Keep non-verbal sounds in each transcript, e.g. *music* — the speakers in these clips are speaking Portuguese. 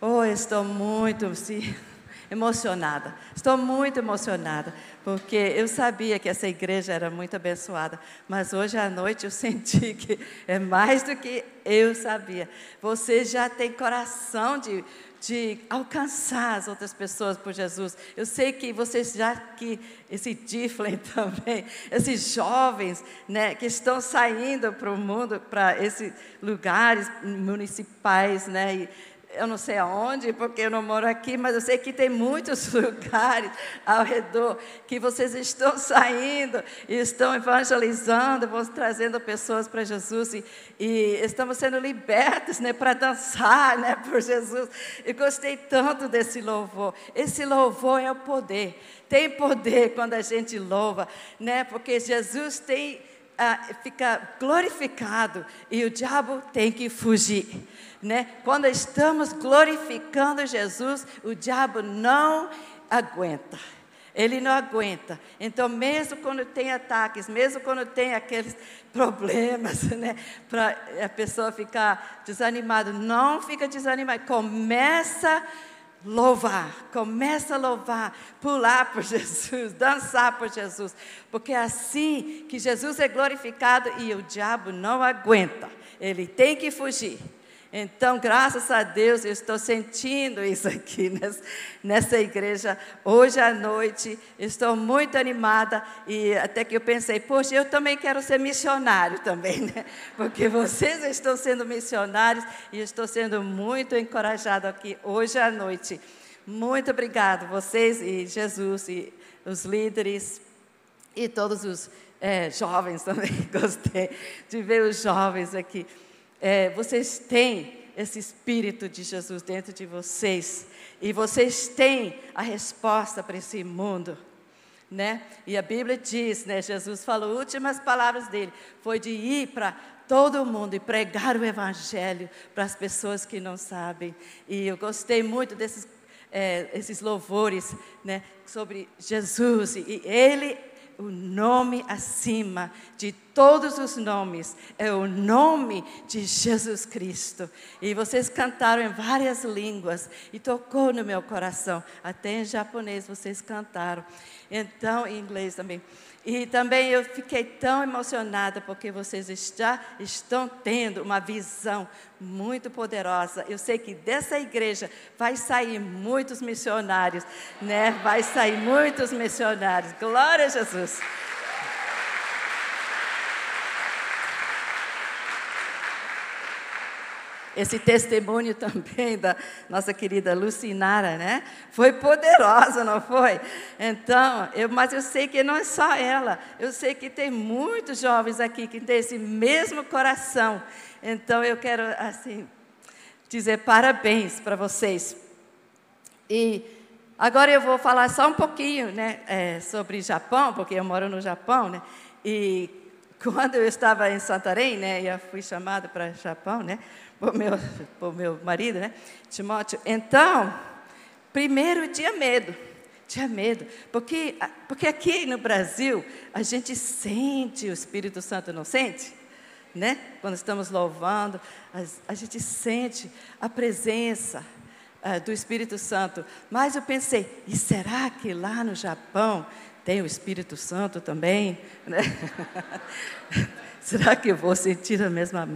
Oh, estou muito sim, *laughs* emocionada. Estou muito emocionada, porque eu sabia que essa igreja era muito abençoada, mas hoje à noite eu *laughs* senti que é mais do que eu sabia. Você já tem coração de de alcançar as outras pessoas por Jesus. Eu sei que vocês já que esse Difflin *laughs* também, esses jovens, né, que estão saindo para o mundo, para esses lugares municipais, né, e eu não sei aonde, porque eu não moro aqui, mas eu sei que tem muitos *laughs* lugares ao redor que vocês estão *laughs* saindo e estão evangelizando, vão trazendo pessoas para Jesus e, e, estamos sendo libertos, né, para dançar, né, *laughs* por Jesus. Eu gostei tanto desse louvor. Esse louvor é o poder. Tem poder quando a gente louva, né, porque Jesus tem ah, fica glorificado e o diabo tem que fugir. Né? Quando estamos glorificando Jesus, o diabo não aguenta. Ele não aguenta. Então, mesmo quando tem ataques, mesmo quando tem aqueles problemas, *laughs* né, para a pessoa ficar desanimada, não fica desanimada. Começa a louvar, começa a louvar, pular por *laughs* Jesus, dançar por Jesus, porque é assim que Jesus é glorificado e o diabo não aguenta. Ele tem que fugir. Então, graças a Deus, eu estou sentindo isso aqui *laughs* nessa, igreja hoje à noite. Estou muito animada e até que eu pensei, poxa, eu também quero ser missionário também, *laughs* né? Porque vocês estão sendo missionários e estou sendo muito encorajado aqui hoje à noite. Muito obrigado, vocês e Jesus e os líderes e todos os é, jovens também. *laughs* Gostei de ver os jovens aqui é, vocês têm esse Espírito de Jesus dentro de vocês e vocês têm a resposta para esse mundo. Né? E a Bíblia diz, né, Jesus falou, últimas palavras dele, foi de ir para todo mundo e pregar o Evangelho para as pessoas que não sabem. E eu gostei muito desses é, esses louvores né, sobre Jesus. E Ele o nome acima de todos os nomes é o nome de Jesus Cristo. E vocês cantaram em várias línguas e tocou no meu coração. Até em japonês vocês cantaram. Então, em inglês também. E também eu fiquei tão emocionada porque vocês já estão tendo uma visão muito poderosa. Eu sei que dessa igreja vai sair muitos missionários, né? Vai sair muitos missionários. Glória a Jesus. Esse testemunho *laughs* também da nossa querida Lucinara, né? Foi poderosa, não foi? Então, eu, mas eu sei que não é só ela, eu sei que tem muitos jovens aqui que têm esse mesmo coração. Então, eu quero, assim, dizer parabéns para vocês. E agora eu vou falar só um pouquinho, né, é, sobre Japão, porque eu moro no Japão, né? E quando eu estava em Santarém, né, eu fui chamada para Japão, né? por meu, por meu marido, né? Timóteo. Então, primeiro tinha medo. Tinha medo, porque, porque aqui no Brasil a gente sente o Espírito Santo, não sente? Né? Quando estamos louvando, a, a gente sente a presença uh, do Espírito Santo. Mas eu pensei, e será que lá no Japão tem o Espírito Santo também? Né? *laughs* será que eu vou sentir a mesma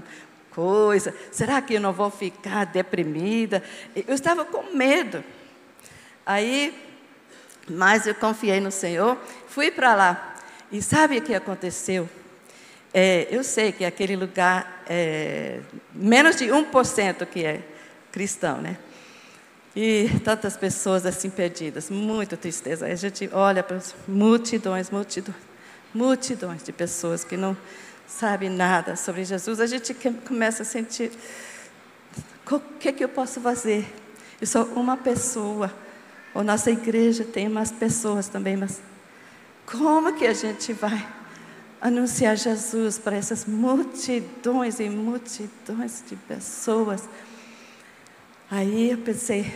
coisa? Será que eu não vou ficar deprimida? Eu estava com medo. Aí, mas eu confiei no Senhor, fui para lá. E sabe o que aconteceu? É, eu sei que aquele lugar é menos de 1% que é cristão, né? E tantas pessoas assim perdidas, muita tristeza. A gente olha para multidões, multidões, multidões de pessoas que não sabe nada sobre Jesus, a gente começa a sentir: o que, que eu posso fazer? Eu sou uma pessoa. Ou nossa igreja tem mais pessoas também, mas como que a gente vai anunciar Jesus para essas multidões e multidões de pessoas? Aí eu pensei,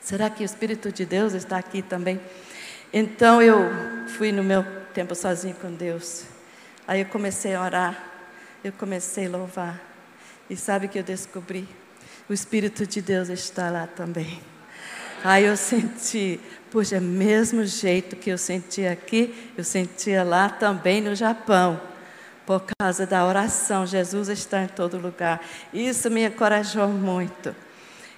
será que o Espírito de Deus está aqui também? Então eu fui no meu tempo sozinho com Deus. Aí eu comecei a orar, eu comecei a louvar. E sabe que eu descobri? o Espírito de Deus está lá também. Aí eu senti, puxa, é mesmo jeito que eu senti aqui, eu sentia lá também no Japão, por causa da oração. Jesus está em todo lugar. Isso me encorajou muito.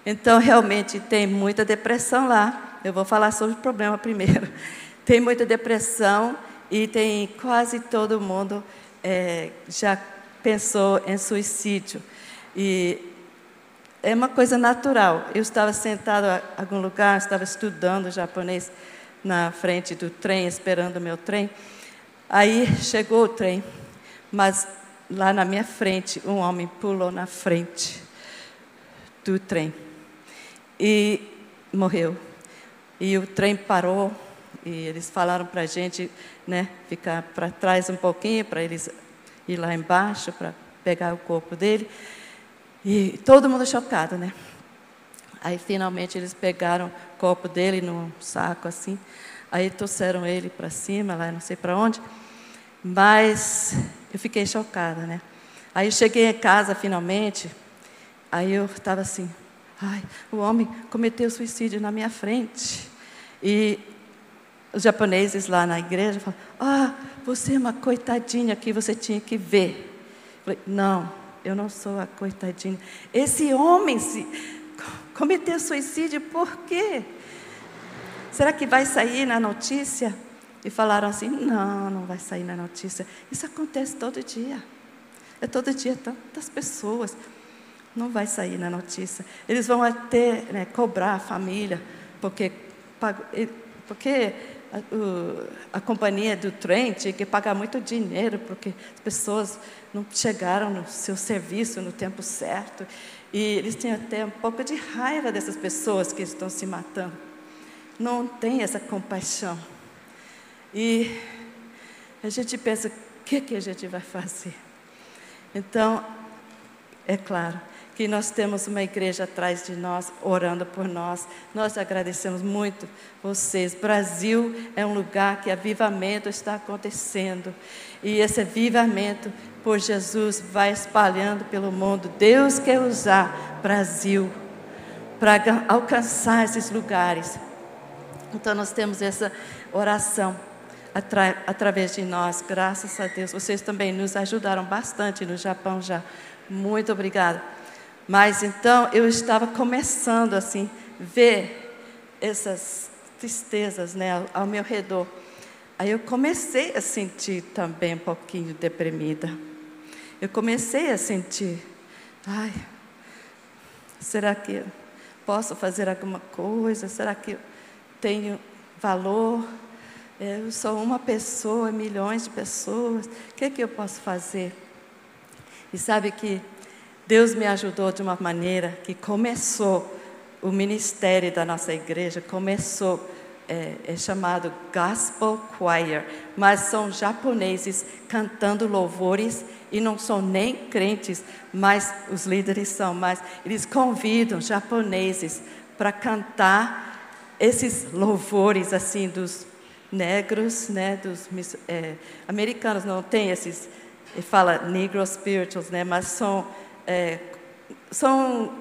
Então, realmente, tem muita depressão lá. Eu vou falar sobre o problema primeiro. *laughs* Tem muita depressão e tem quase todo mundo é, já pensou em suicídio. E é uma coisa natural. Eu estava sentado em algum lugar, estava estudando japonês na frente do trem, esperando o meu trem. Aí chegou o trem, mas lá na minha frente, um homem pulou na frente do trem e morreu. E o trem parou e eles falaram para a gente né, ficar para trás um pouquinho, para eles ir lá embaixo para pegar o corpo dele. E todo mundo chocado, né? Aí finalmente eles pegaram o corpo dele num saco assim. Aí trouxeram ele para cima, lá não sei para onde. Mas eu fiquei chocada, né? Aí cheguei em casa finalmente. Aí eu estava assim, ai, o homem cometeu suicídio na minha frente. E os japoneses lá na igreja falam, ah, você é uma coitadinha que você tinha que ver. Eu falei, não, eu não sou a coitadinha. Esse homem se cometeu suicídio por quê? Será que vai sair na notícia? E falaram assim: não, não vai sair na notícia. Isso acontece todo dia. É todo dia tantas pessoas. Não vai sair na notícia. Eles vão até né, cobrar a família, porque, porque a, a, companhia do trem tinha que pagar muito dinheiro, porque as pessoas não chegaram no seu serviço no tempo certo. E eles têm até um pouco de raiva dessas pessoas que estão se matando. Não tem essa compaixão. E a gente pensa, o que, que a gente vai fazer? Então, é claro, que nós temos uma igreja atrás de nós, orando por nós. Nós agradecemos muito vocês. Brasil é um lugar que avivamento está acontecendo. E esse avivamento por Jesus vai espalhando pelo mundo. Deus quer usar Brasil para alcançar esses lugares. Então nós temos essa oração atra através de nós, graças a Deus. Vocês também nos ajudaram bastante no Japão já. Muito obrigada. Mas então eu estava começando assim ver essas tristezas, né, ao, ao meu redor. Aí eu comecei a sentir também um pouquinho deprimida. Eu comecei a sentir, ai, será que eu posso fazer alguma coisa? Será que eu tenho valor? Eu sou uma pessoa, milhões de pessoas. O que, é que eu posso fazer? E sabe que Deus me ajudou de uma maneira que começou o ministério da nossa igreja, começou, é, é chamado Gospel Choir, mas são japoneses cantando louvores e não são nem crentes, mas os líderes são, mas eles convidam japoneses para cantar esses louvores assim dos negros, né, dos é, americanos. Não tem esses, fala negro spirituals, né, mas são é, são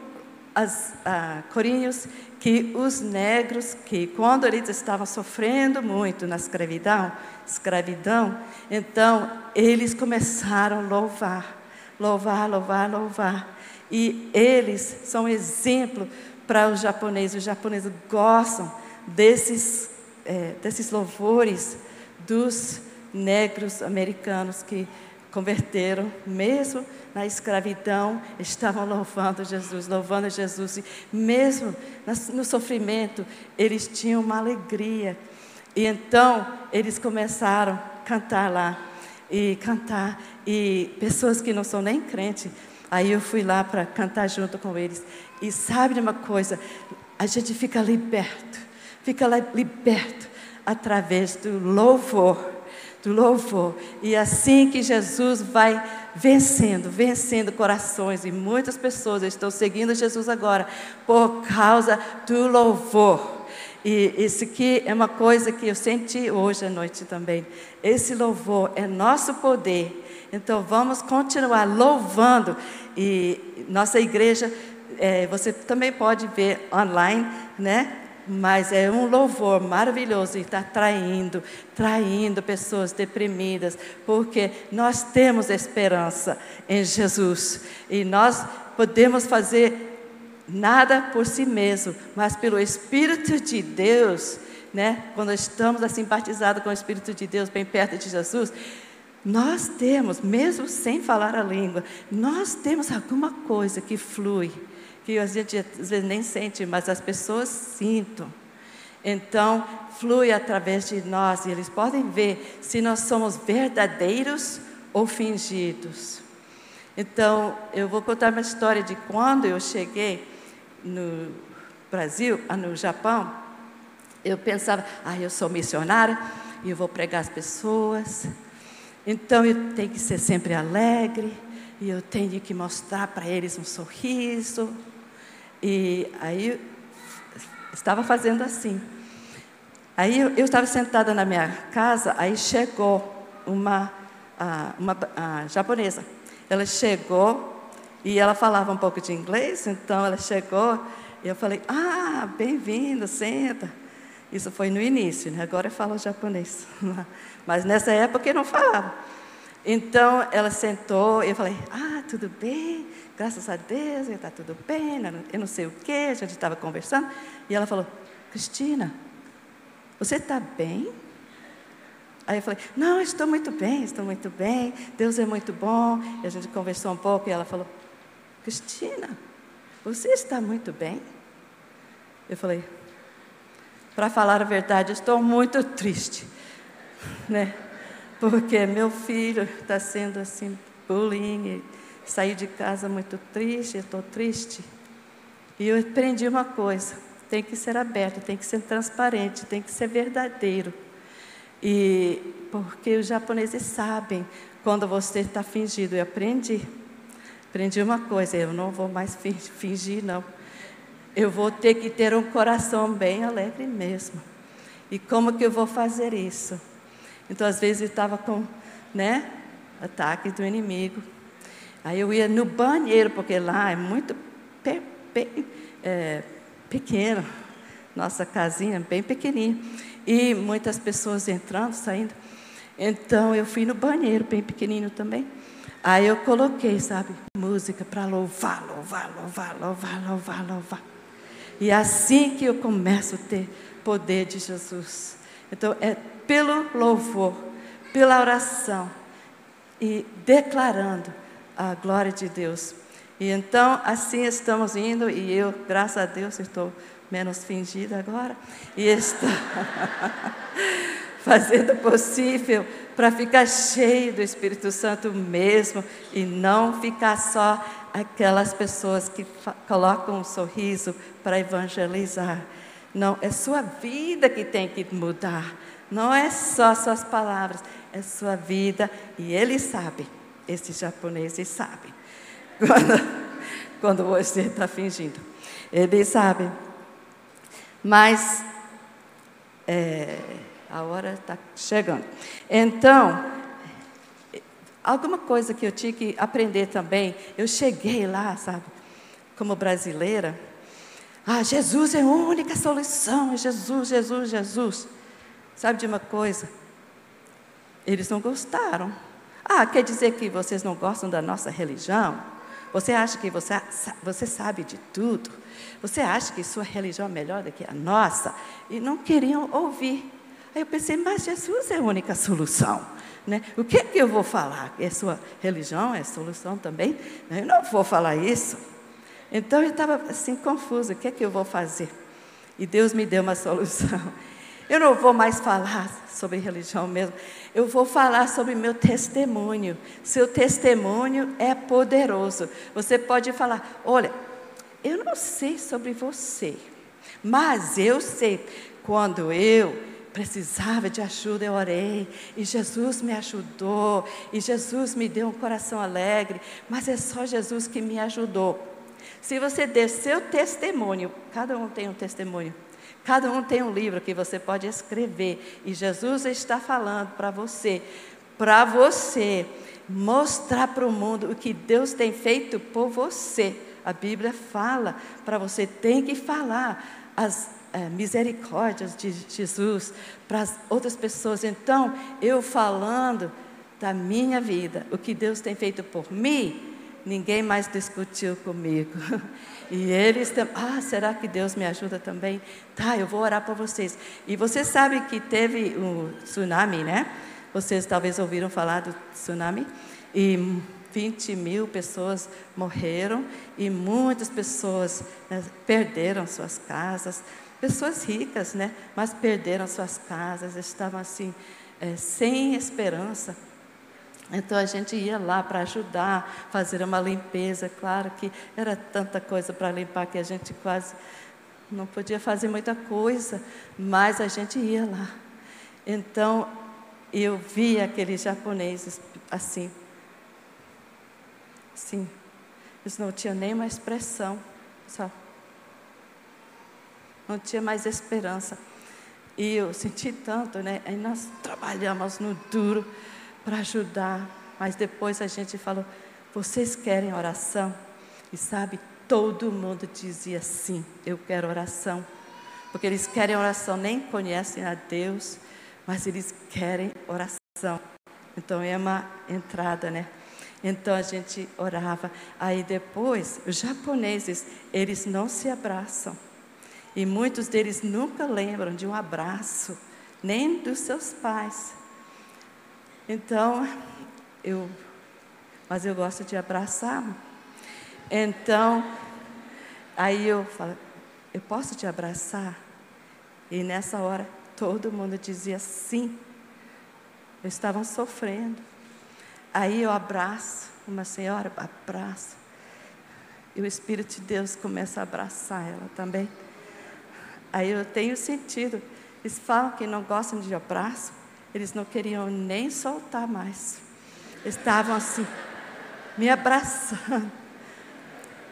as ah, corinhos que os negros, que quando eles estavam sofrendo muito na escravidão, escravidão, então eles começaram a louvar, louvar, louvar, louvar. E eles são exemplo para os japoneses. Os japoneses gostam desses, é, desses louvores dos negros americanos que converteram, mesmo na escravidão, estavam louvando Jesus, louvando Jesus. E mesmo no sofrimento, eles tinham uma alegria. E então, eles começaram a cantar lá. E cantar. E pessoas que não são nem crentes. Aí eu fui lá para cantar junto com eles. E sabe de uma coisa? A gente fica liberto. Fica liberto através do louvor do louvor. E assim que Jesus vai vencendo, vencendo corações, e muitas pessoas estão seguindo Jesus agora por causa do louvor. E isso aqui é uma coisa que eu senti hoje à noite também. Esse louvor é nosso poder. Então vamos continuar louvando. E nossa igreja é, você também pode ver online, né? Mas é um louvor maravilhoso e está traindo, traindo pessoas deprimidas, porque nós temos esperança em Jesus e nós podemos fazer nada por si mesmo, mas pelo Espírito de Deus, né? Quando estamos assim batizados com o Espírito de Deus bem perto de Jesus, nós temos, mesmo sem falar a língua, nós temos alguma coisa que flui que a gente às vezes nem sente, mas as pessoas sintam. Então, flui através de nós e eles podem ver se nós somos verdadeiros ou fingidos. Então, eu vou contar uma história de quando eu cheguei no Brasil, ah, no Japão. Eu pensava, ah, eu sou missionária e eu vou pregar as pessoas. Então, eu tenho que ser sempre alegre e eu tenho que mostrar para eles um sorriso. E aí estava fazendo assim. Aí eu, estava sentada na minha casa, aí chegou uma, uma japonesa. Ela chegou e ela falava um pouco de inglês, então ela chegou e eu falei, ah, bem-vindo, senta. Isso foi no início, né? agora eu falo japonês. *laughs* Mas nessa época eu não falava. Então ela sentou e eu falei, ah, tudo bem? graças a Deus, está tudo bem, eu não sei o que, a gente estava conversando. E ela falou, Cristina, você está bem? Aí eu falei, não, estou muito bem, estou muito bem, Deus é muito bom. E a gente conversou um pouco e ela falou, Cristina, você está muito bem? Eu falei, para falar a verdade, estou muito triste, né? Porque meu filho está sendo assim, bullying, Saí de casa muito triste, estou triste. E eu aprendi uma coisa: tem que ser aberto, tem que ser transparente, tem que ser verdadeiro. E porque os japoneses sabem quando você está fingido. Eu aprendi. Aprendi uma coisa: eu não vou mais fingir, não. Eu vou ter que ter um coração bem alegre mesmo. E como que eu vou fazer isso? Então, às vezes, estava com né, ataque do inimigo. Aí eu ia no banheiro, porque lá é muito pe, pe, é, pequeno, nossa casinha bem pequenininha, e muitas pessoas entrando, saindo. Então eu fui no banheiro, bem pequenino também. Aí eu coloquei, sabe, música para louvar, louvar, louvar, louvar, louvar, louvar. E é assim que eu começo a ter poder de Jesus. Então é pelo louvor, pela oração e declarando a glória de Deus. E então, assim estamos indo, e eu, graças a Deus, estou menos fingida agora, e estou *laughs* fazendo o possível para ficar cheio do Espírito Santo mesmo, e não ficar só aquelas pessoas que colocam um sorriso para evangelizar. Não, é sua vida que tem que mudar, não é só suas palavras, é sua vida, e Ele sabe esses japoneses sabem *laughs* quando, quando você está fingindo. Eles sabem. Mas é, a hora está chegando. Então, alguma coisa que eu tinha que aprender também. Eu cheguei lá, sabe, como brasileira. Ah, Jesus é a única solução, é Jesus, Jesus, Jesus. Sabe de uma coisa? Eles não gostaram. Ah, quer dizer que vocês não gostam da nossa religião? Você acha que você, você sabe de tudo? Você acha que sua religião é melhor do que a nossa? E não queriam ouvir. Aí eu pensei, mas Jesus é a única solução. Né? O que, que eu vou falar? É sua religião é solução também? Eu não vou falar isso. Então eu estava assim confusa, o que é que eu vou fazer? E Deus me deu uma solução. *laughs* Eu não vou mais falar sobre religião mesmo. Eu vou falar sobre meu testemunho. Seu testemunho é poderoso. Você pode falar: olha, eu não sei sobre você, mas eu sei quando eu precisava de ajuda, eu orei, e Jesus me ajudou, e Jesus me deu um coração alegre, mas é só Jesus que me ajudou. Se você der seu testemunho, cada um tem um testemunho, Cada um tem um livro que você pode escrever. E Jesus está falando para você, para você mostrar para o mundo o que Deus tem feito por você A Bíblia fala para você, tem que falar as é, misericórdias de Jesus para as outras pessoas. Então, eu falando da minha vida, o que Deus tem feito por mim, ninguém mais discutiu comigo. *laughs* E eles, ah, será que Deus me ajuda também? Tá, eu vou orar por vocês. E você sabe que teve um tsunami, né? Vocês talvez ouviram falar do tsunami. E 20 mil pessoas morreram e muitas pessoas né, perderam suas casas. Pessoas ricas, né? Mas perderam suas casas, estavam assim, é, sem esperança. Então a gente ia lá para ajudar, fazer uma limpeza. Claro que era tanta coisa para limpar que a gente quase não podia fazer muita coisa, mas a gente ia lá. Então eu vi aqueles japoneses assim, sim, eles não tinham nem uma expressão, só. Não tinha mais esperança. E eu senti tanto, né? Aí nós trabalhamos no duro para ajudar. Mas depois a gente falou: vocês querem oração? E sabe, todo mundo dizia sim, eu quero oração. Porque eles querem oração, nem conhecem a Deus, mas eles querem oração. Então é uma entrada, né? Então a gente orava. Aí depois, os japoneses, eles não se abraçam. E muitos deles nunca lembram de um abraço, nem dos seus pais. Então, eu, mas eu gosto de abraçar. Então, aí eu falo, eu posso te abraçar? E nessa hora, todo mundo dizia sim. Eles estavam sofrendo. Aí eu abraço uma senhora, abraço. E o Espírito de Deus começa a abraçar ela também. Aí eu tenho sentido. Eles falam que não gostam de abraço, eles não queriam nem soltar mais. Estavam assim, me abraçando,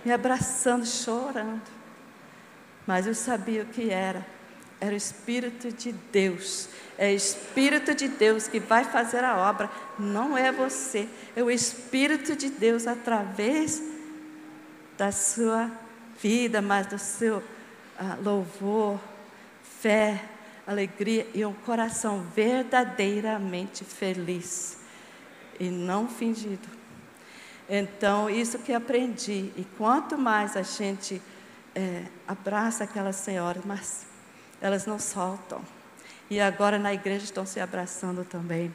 me abraçando, chorando. Mas eu sabia o que era. Era o Espírito de Deus. É o Espírito de Deus que vai fazer a obra. Não é você. É o Espírito de Deus através da sua vida, mas do seu ah, louvor, fé, alegria e um coração verdadeiramente feliz e não fingido. Então, isso que aprendi. E quanto mais a gente é, abraça aquelas senhoras, mas elas não soltam. E agora na igreja estão se abraçando também.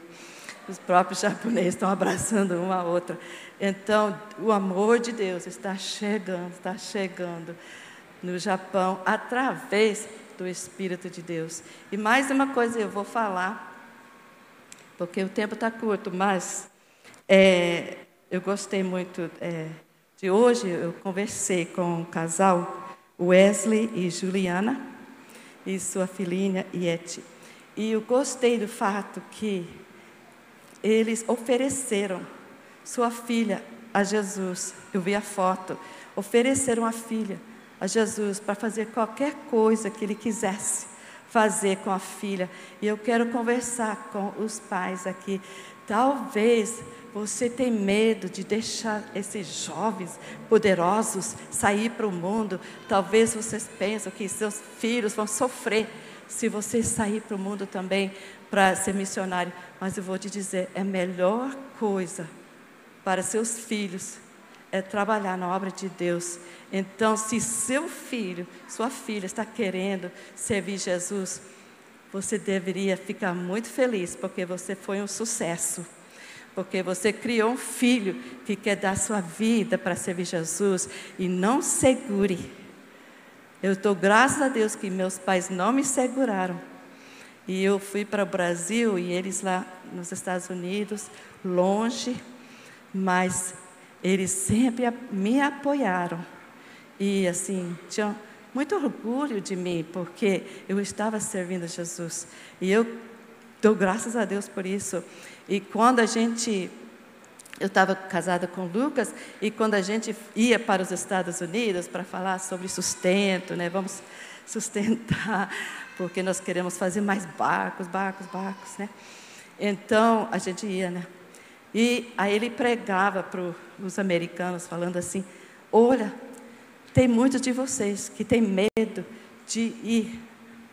Os próprios *laughs* japoneses estão abraçando uma a outra. Então, o amor de Deus está chegando, está chegando no Japão através do Espírito de Deus. E mais uma coisa eu vou falar, porque o tempo está curto, mas é, eu gostei muito é, de hoje. Eu conversei com um casal, Wesley e Juliana, e sua filhinha Yeti. E eu gostei do fato que eles ofereceram sua filha a Jesus. Eu vi a foto. Ofereceram a filha a Jesus para fazer qualquer coisa que ele quisesse fazer com a filha. E eu quero conversar com os pais aqui. Talvez você tenha medo de deixar esses jovens poderosos sair para o mundo. Talvez vocês pensam que seus filhos vão sofrer se você sair para o mundo também para ser missionário. Mas eu vou te dizer, é a melhor coisa para seus filhos é trabalhar na obra de Deus. Então, se seu filho, sua filha está querendo servir Jesus, você deveria ficar muito feliz, porque você foi um sucesso. Porque você criou um filho que quer dar sua vida para servir Jesus e não segure. Eu estou, graças a Deus, que meus pais não me seguraram. E eu fui para o Brasil e eles lá nos Estados Unidos, longe, mas eles sempre me apoiaram. E assim, tinham muito orgulho de mim, porque eu estava servindo Jesus. E eu dou graças a Deus por isso. E quando a gente. Eu estava casada com Lucas, e quando a gente ia para os Estados Unidos para falar sobre sustento, né? Vamos *laughs* sustentar, porque nós queremos fazer mais barcos, barcos, barcos, né? Então a gente ia, né? E aí ele pregava para os americanos, falando assim: Olha, tem muitos de vocês que têm medo de ir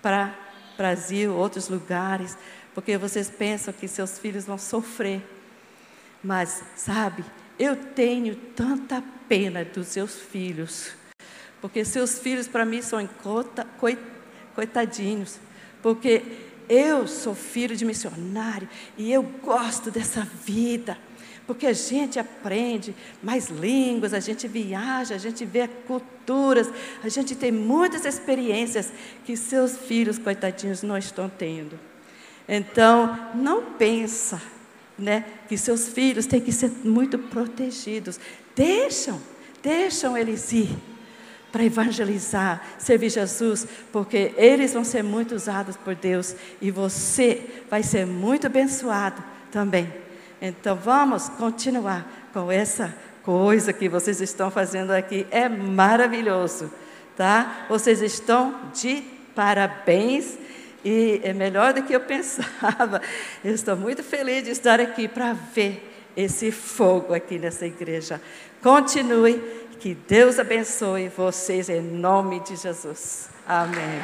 para Brasil, outros lugares, porque vocês pensam que seus filhos vão sofrer. Mas, sabe, eu tenho tanta pena dos seus filhos, porque seus filhos para mim são coitadinhos, porque eu sou filho de missionário e eu gosto dessa vida. Porque a gente aprende mais línguas, a gente viaja, a gente vê culturas, a gente tem muitas experiências que seus filhos, coitadinhos, não estão tendo. Então, não pensa né, que seus filhos têm que ser muito protegidos. Deixam, deixam eles ir para evangelizar, servir Jesus, porque eles vão ser muito usados por Deus e você vai ser muito abençoado também. Então vamos continuar com essa coisa que vocês estão fazendo aqui. É maravilhoso, tá? Vocês estão de parabéns e é melhor do que eu *laughs* pensava. Eu estou muito feliz de estar aqui para ver esse fogo aqui nessa igreja. Continue, que Deus abençoe vocês em nome de Jesus. Amém.